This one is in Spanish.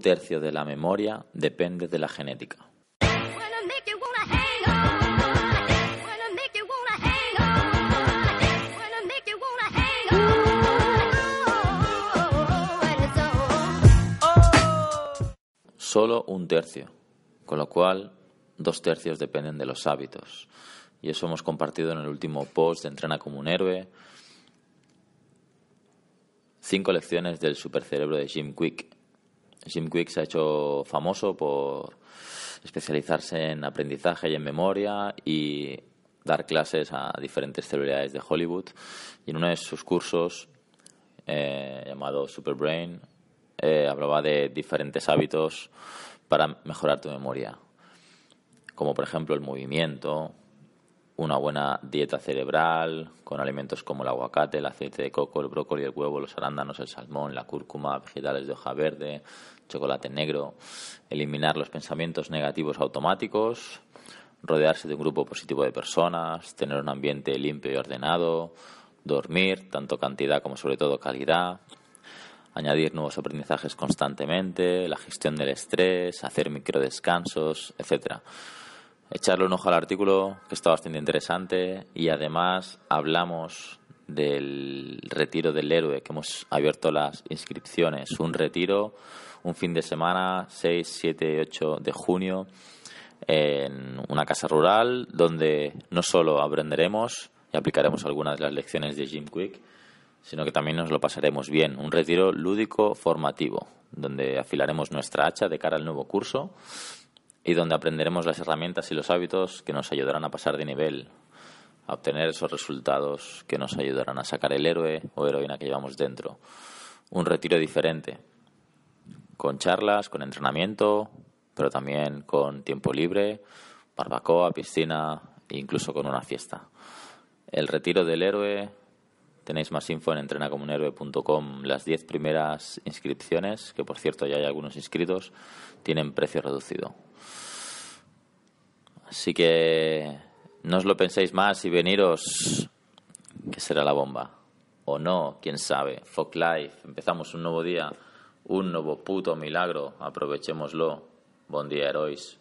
un tercio de la memoria depende de la genética. Solo un tercio, con lo cual dos tercios dependen de los hábitos. Y eso hemos compartido en el último post de Entrena como un héroe. Cinco lecciones del supercerebro de Jim Quick. Jim Quick se ha hecho famoso por especializarse en aprendizaje y en memoria y dar clases a diferentes celebridades de Hollywood. Y en uno de sus cursos, eh, llamado Superbrain, eh, hablaba de diferentes hábitos para mejorar tu memoria, como por ejemplo el movimiento, una buena dieta cerebral, con alimentos como el aguacate, el aceite de coco, el brócoli, el huevo, los arándanos, el salmón, la cúrcuma, vegetales de hoja verde, chocolate negro, eliminar los pensamientos negativos automáticos, rodearse de un grupo positivo de personas, tener un ambiente limpio y ordenado, dormir, tanto cantidad como sobre todo calidad, añadir nuevos aprendizajes constantemente, la gestión del estrés, hacer microdescansos, etcétera echarle un ojo al artículo que está bastante interesante y además hablamos del retiro del héroe que hemos abierto las inscripciones. Un retiro, un fin de semana, 6, 7, 8 de junio en una casa rural donde no solo aprenderemos y aplicaremos algunas de las lecciones de Jim Quick, sino que también nos lo pasaremos bien. Un retiro lúdico formativo, donde afilaremos nuestra hacha de cara al nuevo curso y donde aprenderemos las herramientas y los hábitos que nos ayudarán a pasar de nivel, a obtener esos resultados que nos ayudarán a sacar el héroe o heroína que llevamos dentro. Un retiro diferente, con charlas, con entrenamiento, pero también con tiempo libre, barbacoa, piscina e incluso con una fiesta. El retiro del héroe Tenéis más info en entrenacomunhéroe.com. Las 10 primeras inscripciones, que por cierto ya hay algunos inscritos, tienen precio reducido. Así que no os lo penséis más y veniros, que será la bomba. O no, quién sabe. Folk Life, empezamos un nuevo día, un nuevo puto milagro. Aprovechémoslo. Buen día, herois.